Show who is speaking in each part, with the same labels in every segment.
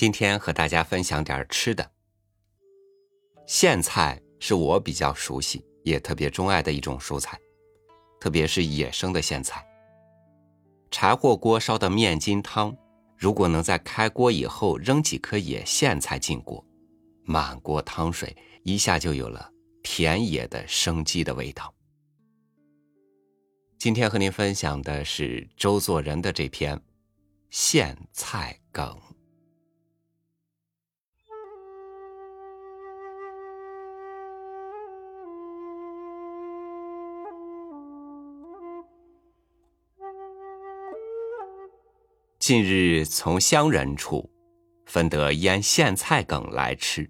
Speaker 1: 今天和大家分享点吃的。苋菜是我比较熟悉也特别钟爱的一种蔬菜，特别是野生的苋菜。柴火锅烧的面筋汤，如果能在开锅以后扔几颗野苋菜进锅，满锅汤水一下就有了田野的生机的味道。今天和您分享的是周作人的这篇《苋菜梗》。近日从乡人处分得腌苋菜梗来吃，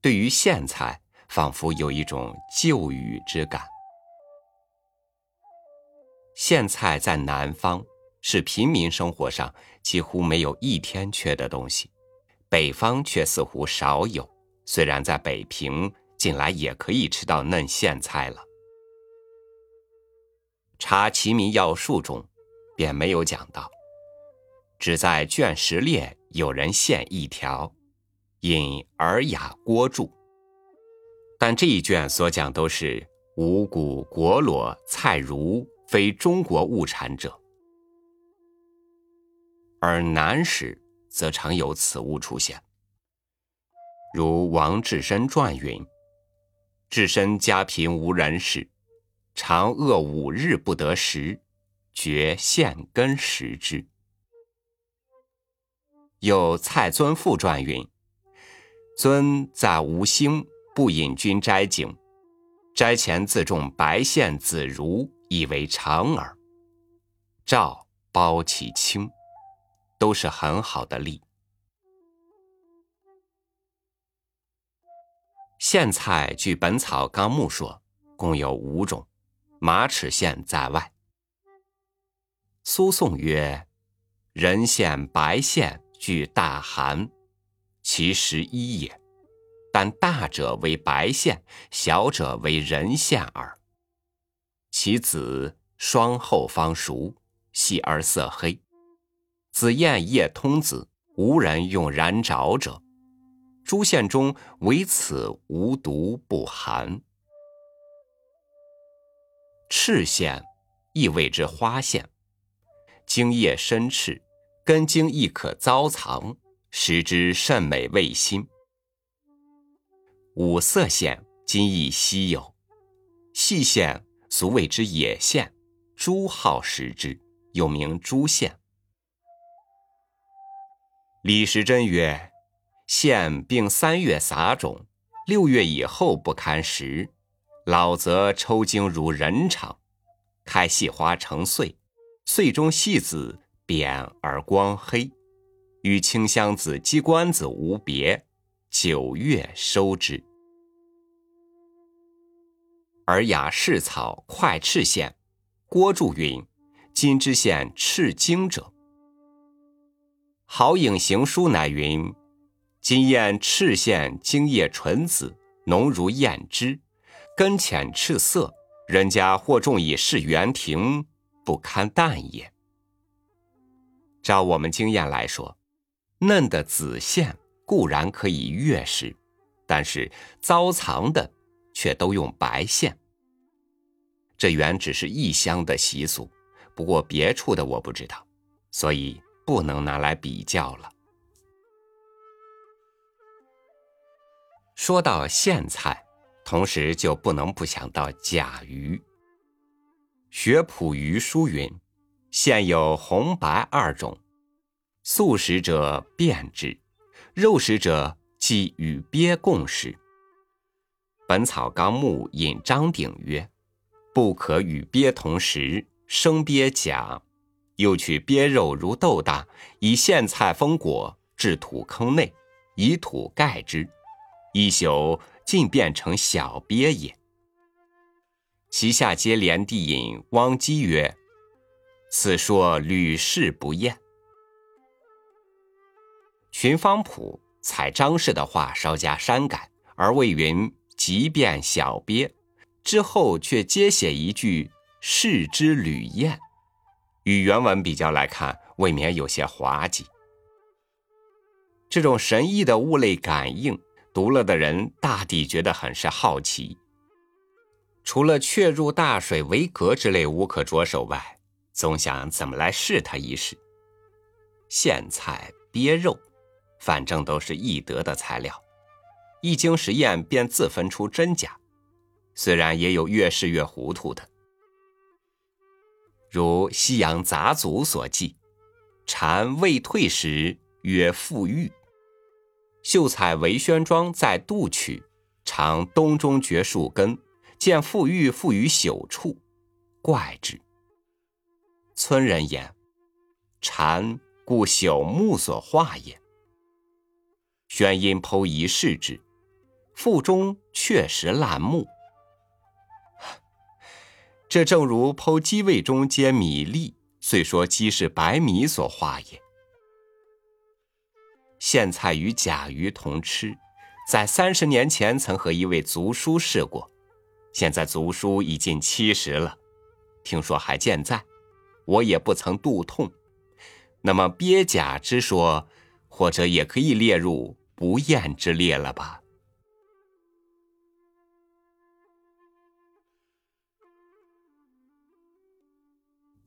Speaker 1: 对于苋菜，仿佛有一种旧雨之感。苋菜在南方是平民生活上几乎没有一天缺的东西，北方却似乎少有。虽然在北平近来也可以吃到嫩苋菜了，查《齐民要术》中便没有讲到，只在卷十列有人献一条，引《尔雅》郭注。但这一卷所讲都是五谷果裸菜如。非中国物产者，而南史则常有此物出现。如王志深传云：“志深家贫无人事，常饿五日不得食，绝献根食之。”有蔡尊父传云：“尊在吴兴，不引君斋井，斋前自种白线子如。”以为常耳。赵包其清，都是很好的例。苋菜据《本草纲目》说，共有五种，马齿苋在外。苏颂曰：“人苋白苋具大寒，其十一也。但大者为白线，小者为人线耳。”其子霜后方熟，细而色黑。子燕叶通子，无人用燃着者。诸县中唯此无毒不寒。赤县亦谓之花县，茎叶深赤，根茎亦可糟藏，食之甚美味辛。五色线今亦稀有，细线。俗谓之野苋，猪好食之，又名猪苋。李时珍曰：“苋并三月撒种，六月以后不堪食，老则抽茎如人肠，开细花成穗，穗中细子扁而光黑，与清香子、鸡冠子无别。九月收之。”尔雅释草快赤苋，郭注云：“今之苋赤茎者。”好影行书乃云：“今验赤苋茎叶纯紫，浓如燕脂，根浅赤色。人家或种以示园庭，不堪淡也。”照我们经验来说，嫩的紫苋固然可以越食，但是糟藏的。却都用白线，这原只是异乡的习俗，不过别处的我不知道，所以不能拿来比较了。说到苋菜，同时就不能不想到甲鱼。学谱鱼书云：“现有红白二种，素食者变之，肉食者即与鳖共食。”《本草纲目》引张鼎曰：“不可与鳖同食，生鳖甲。又取鳖肉如豆大，以苋菜封裹，置土坑内，以土盖之，一宿尽变成小鳖也。”其下接连地引汪基曰：“此说屡试不厌。”《群芳谱》采张氏的话稍加删改，而魏云。即便小鳖，之后却接写一句“视之履燕”，与原文比较来看，未免有些滑稽。这种神异的物类感应，读了的人大抵觉得很是好奇。除了确入大水为格之类无可着手外，总想怎么来试他一试。苋菜、鳖肉，反正都是易得的材料，一经实验便自分出真假。虽然也有越试越糊涂的，如西洋杂祖所记，蝉未退时曰复玉。秀才韦宣庄在杜曲，常冬中绝树根，见复玉附于朽处，怪之。村人言：蝉故朽木所化也。宣因剖一视之，腹中确实烂木。这正如剖鸡胃中皆米粒，虽说鸡是白米所化也。苋菜与甲鱼同吃，在三十年前曾和一位族叔试过，现在族叔已近七十了，听说还健在，我也不曾肚痛。那么鳖甲之说，或者也可以列入不厌之列了吧？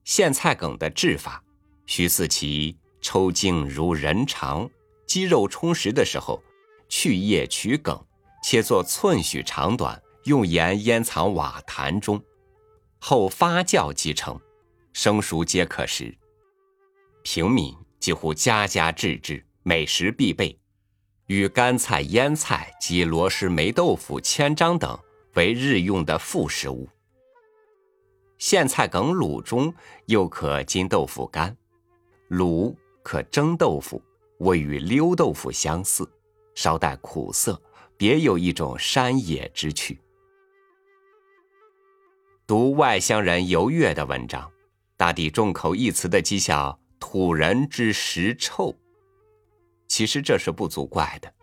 Speaker 1: 苋菜梗的治法，须似其抽茎如人肠。肌肉充实的时候，去叶取梗，切作寸许长短，用盐腌藏瓦坛中，后发酵即成，生熟皆可食。平民几乎家家制之，美食必备，与干菜、腌菜及罗氏霉豆腐、千张等为日用的副食物。苋菜梗卤中又可金豆腐干，卤可蒸豆腐。味与溜豆腐相似，稍带苦涩，别有一种山野之趣。读外乡人游月的文章，大抵众口一词的讥笑土人之食臭。其实这是不足怪的。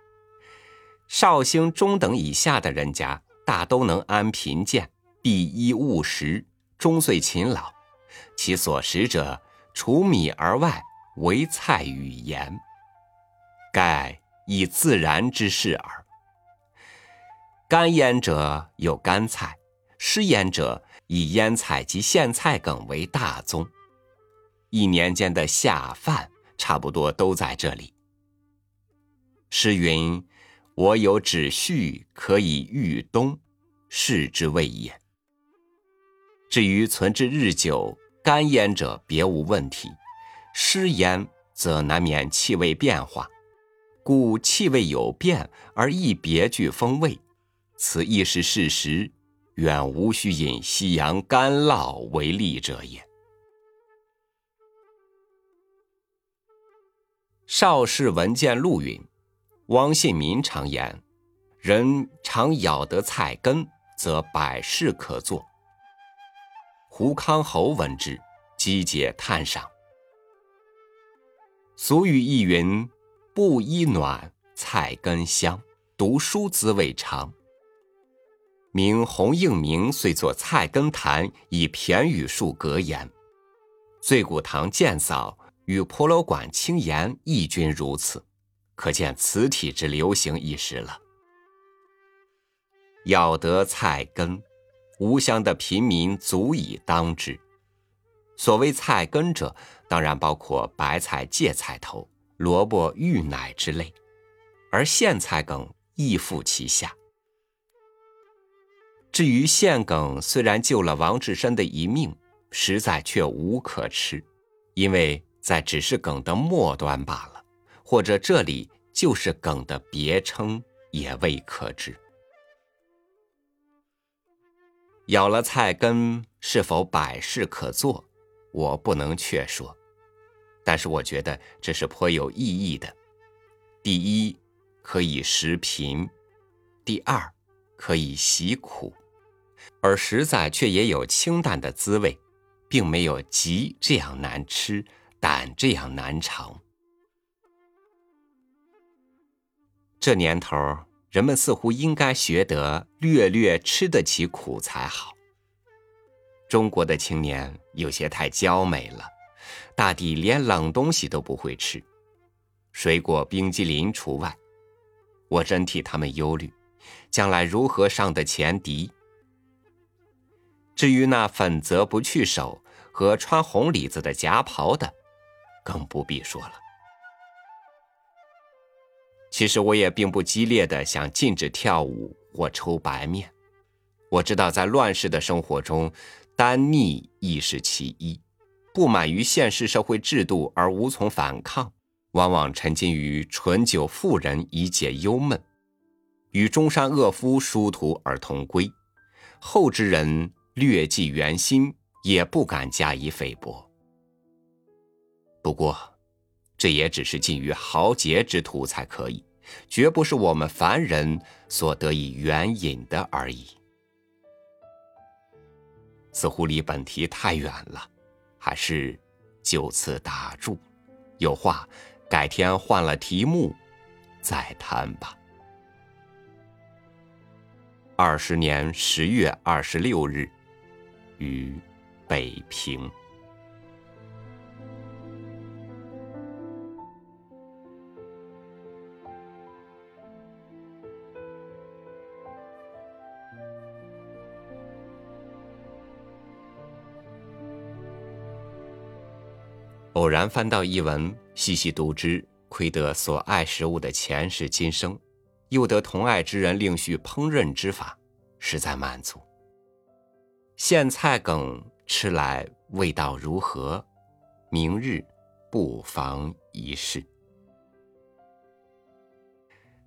Speaker 1: 绍兴中等以下的人家，大都能安贫贱，必衣务食，终岁勤劳。其所食者，除米而外，唯菜与盐。盖以自然之事耳。干腌者有干菜，湿腌者以腌菜及苋菜梗为大宗。一年间的下饭差不多都在这里。诗云：“我有纸絮可以御冬，是之谓也。”至于存之日久，干腌者别无问题，湿腌则难免气味变化。故气味有变而亦别具风味，此亦是事实，远无需引西洋干酪为例者也。邵氏文件录云：汪信民常言，人常咬得菜根，则百事可做。胡康侯闻之，击节叹赏。俗语亦云。布衣暖，菜根香，读书滋味长。明洪应明遂作菜根坛，以骈语述格言。醉古堂见嫂与婆罗馆清言亦均如此，可见此体之流行一时了。要得菜根，吴乡的贫民足以当之。所谓菜根者，当然包括白菜、芥菜头。萝卜、芋奶之类，而苋菜梗亦附其下。至于线梗，虽然救了王志深的一命，实在却无可吃，因为在只是梗的末端罢了，或者这里就是梗的别称，也未可知。咬了菜根，是否百事可做，我不能确说。但是我觉得这是颇有意义的。第一，可以食贫；第二，可以习苦，而实在却也有清淡的滋味，并没有急这样难吃，胆这样难尝。这年头，人们似乎应该学得略略吃得起苦才好。中国的青年有些太娇美了。大抵连冷东西都不会吃，水果、冰激凌除外。我真替他们忧虑，将来如何上得前敌？至于那粉泽不去手和穿红里子的夹袍的，更不必说了。其实我也并不激烈的想禁止跳舞或抽白面。我知道，在乱世的生活中，单逆亦是其一。不满于现世社会制度而无从反抗，往往沉浸于醇酒妇人以解忧闷，与中山恶夫殊途而同归。后之人略记原心，也不敢加以菲薄。不过，这也只是近于豪杰之徒才可以，绝不是我们凡人所得以援引的而已。似乎离本题太远了。还是就此打住，有话改天换了题目再谈吧。二十年十月二十六日，于北平。偶然翻到一文，细细读之，窥得所爱食物的前世今生，又得同爱之人另叙烹饪之法，实在满足。苋菜梗吃来味道如何？明日不妨一试。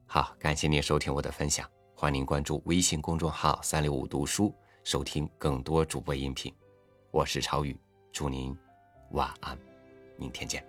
Speaker 1: 好，感谢您收听我的分享，欢迎您关注微信公众号“三六五读书”，收听更多主播音频。我是超宇，祝您晚安。明天见。